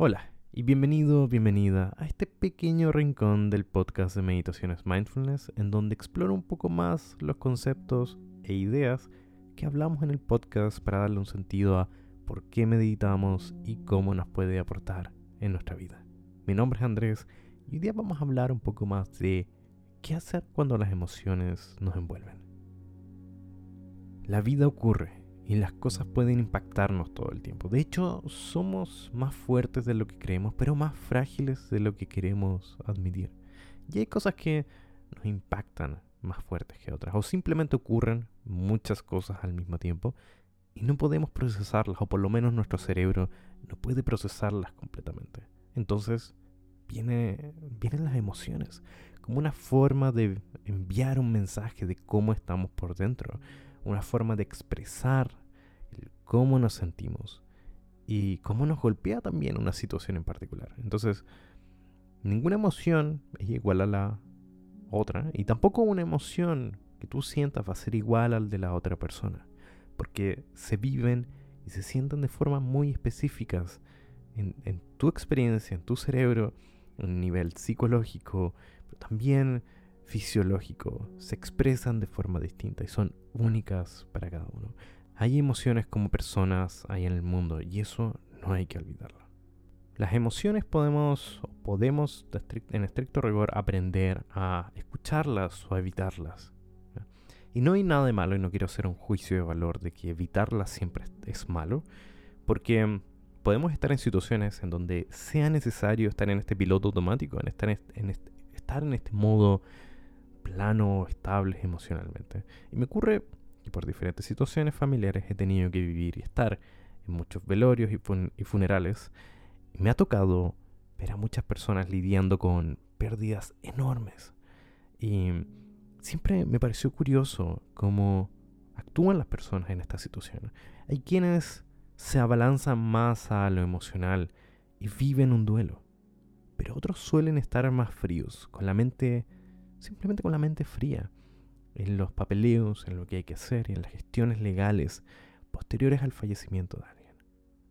Hola y bienvenido, bienvenida a este pequeño rincón del podcast de Meditaciones Mindfulness en donde exploro un poco más los conceptos e ideas que hablamos en el podcast para darle un sentido a por qué meditamos y cómo nos puede aportar en nuestra vida. Mi nombre es Andrés y hoy día vamos a hablar un poco más de qué hacer cuando las emociones nos envuelven. La vida ocurre y las cosas pueden impactarnos todo el tiempo. De hecho, somos más fuertes de lo que creemos, pero más frágiles de lo que queremos admitir. Y hay cosas que nos impactan más fuertes que otras, o simplemente ocurren muchas cosas al mismo tiempo y no podemos procesarlas, o por lo menos nuestro cerebro no puede procesarlas completamente. Entonces, viene, vienen las emociones, como una forma de enviar un mensaje de cómo estamos por dentro una forma de expresar cómo nos sentimos y cómo nos golpea también una situación en particular. Entonces, ninguna emoción es igual a la otra y tampoco una emoción que tú sientas va a ser igual al de la otra persona, porque se viven y se sienten de formas muy específicas en, en tu experiencia, en tu cerebro, a nivel psicológico, pero también fisiológico se expresan de forma distinta y son únicas para cada uno. Hay emociones como personas hay en el mundo y eso no hay que olvidarlo. Las emociones podemos, podemos en estricto rigor aprender a escucharlas o a evitarlas. Y no hay nada de malo, y no quiero hacer un juicio de valor de que evitarlas siempre es malo, porque podemos estar en situaciones en donde sea necesario estar en este piloto automático, en estar en estar en este modo plano estables emocionalmente. Y me ocurre que por diferentes situaciones familiares he tenido que vivir y estar en muchos velorios y, funerales. Me ha tocado ver a muchas personas lidiando con pérdidas enormes. Y siempre me pareció curioso cómo actúan las personas en esta situación. Hay quienes se abalanzan más a lo emocional y viven un duelo. Pero otros suelen estar más fríos, con la mente simplemente con la mente fría, en los papeleos, en lo que hay que hacer y en las gestiones legales posteriores al fallecimiento de alguien.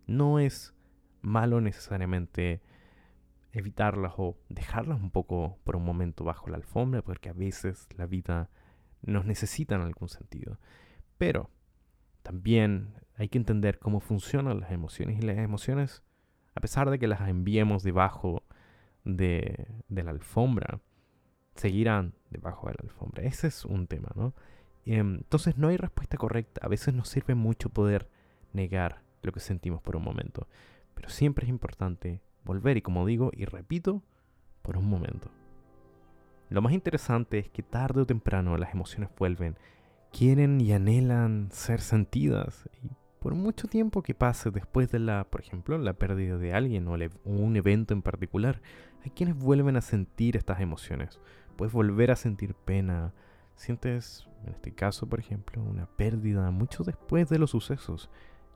No es malo necesariamente evitarlas o dejarlas un poco por un momento bajo la alfombra, porque a veces la vida nos necesita en algún sentido. Pero también hay que entender cómo funcionan las emociones y las emociones, a pesar de que las enviemos debajo de, de la alfombra, seguirán debajo de la alfombra. Ese es un tema, ¿no? Em, entonces no hay respuesta correcta. A veces nos sirve mucho poder negar lo que sentimos por un momento. Pero siempre es importante volver y como digo y repito, por un momento. Lo más interesante es que tarde o temprano las emociones vuelven, quieren y anhelan ser sentidas. Y por mucho tiempo que pase después de la, por ejemplo, la pérdida de alguien o un evento en particular, hay quienes vuelven a sentir estas emociones puedes volver a sentir pena. Sientes, en este caso, por ejemplo, una pérdida mucho después de los sucesos.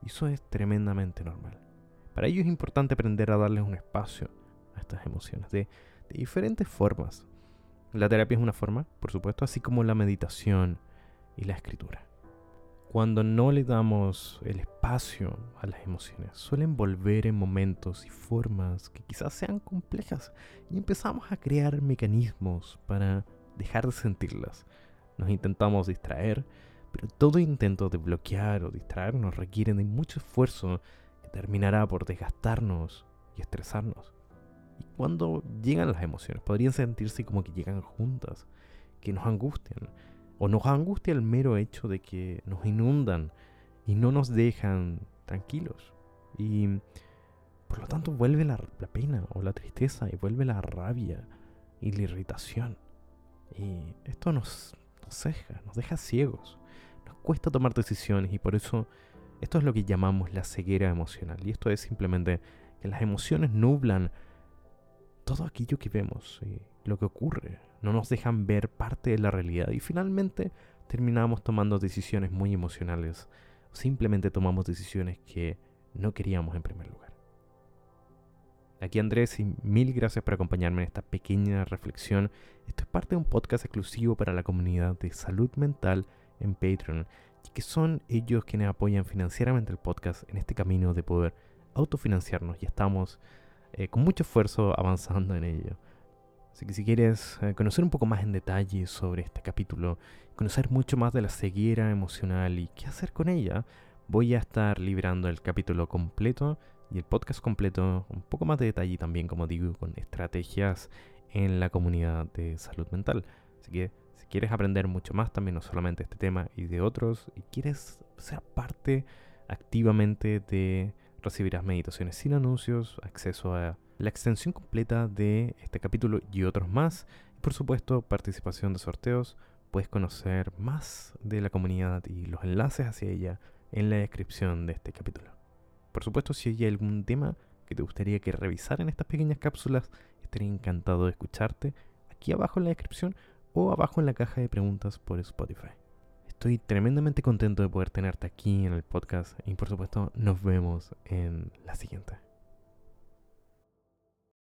Y eso es tremendamente normal. Para ello es importante aprender a darles un espacio a estas emociones de, de diferentes formas. La terapia es una forma, por supuesto, así como la meditación y la escritura. Cuando no le damos el espacio a las emociones, suelen volver en momentos y formas que quizás sean complejas y empezamos a crear mecanismos para dejar de sentirlas. Nos intentamos distraer, pero todo intento de bloquear o distraernos requiere de mucho esfuerzo que terminará por desgastarnos y estresarnos. Y cuando llegan las emociones, podrían sentirse como que llegan juntas, que nos angustian, o nos angustia el mero hecho de que nos inundan y no nos dejan tranquilos. Y por lo tanto vuelve la, pena o la tristeza y vuelve la rabia y la irritación. Y esto nos, nos ceja, nos deja ciegos. Nos cuesta tomar decisiones y por eso esto es lo que llamamos la ceguera emocional. Y esto es simplemente que las emociones nublan todo aquello que vemos y lo que ocurre no nos dejan ver parte de la realidad y finalmente terminamos tomando decisiones muy emocionales. Simplemente tomamos decisiones que no queríamos en primer lugar. Aquí Andrés y mil gracias por acompañarme en esta pequeña reflexión. Esto es parte de un podcast exclusivo para la comunidad de salud mental en Patreon que son ellos quienes apoyan financieramente el podcast en este camino de poder autofinanciarnos y estamos eh, con mucho esfuerzo avanzando en ello. Así que si quieres eh, conocer un poco más en detalle sobre este capítulo, conocer mucho más de la ceguera emocional y qué hacer con ella, voy a estar librando el capítulo completo y el podcast completo, un poco más de detalle también, como digo, con estrategias en la comunidad de salud mental. Así que si quieres aprender mucho más también, no solamente este tema y de otros, y quieres ser parte activamente de recibirás meditaciones sin anuncios, acceso a la extensión completa de este capítulo y otros más, y por supuesto participación de sorteos, puedes conocer más de la comunidad y los enlaces hacia ella en la descripción de este capítulo. Por supuesto, si hay algún tema que te gustaría que revisara en estas pequeñas cápsulas, estaría encantado de escucharte aquí abajo en la descripción o abajo en la caja de preguntas por Spotify. Estoy tremendamente contento de poder tenerte aquí en el podcast y por supuesto nos vemos en la siguiente.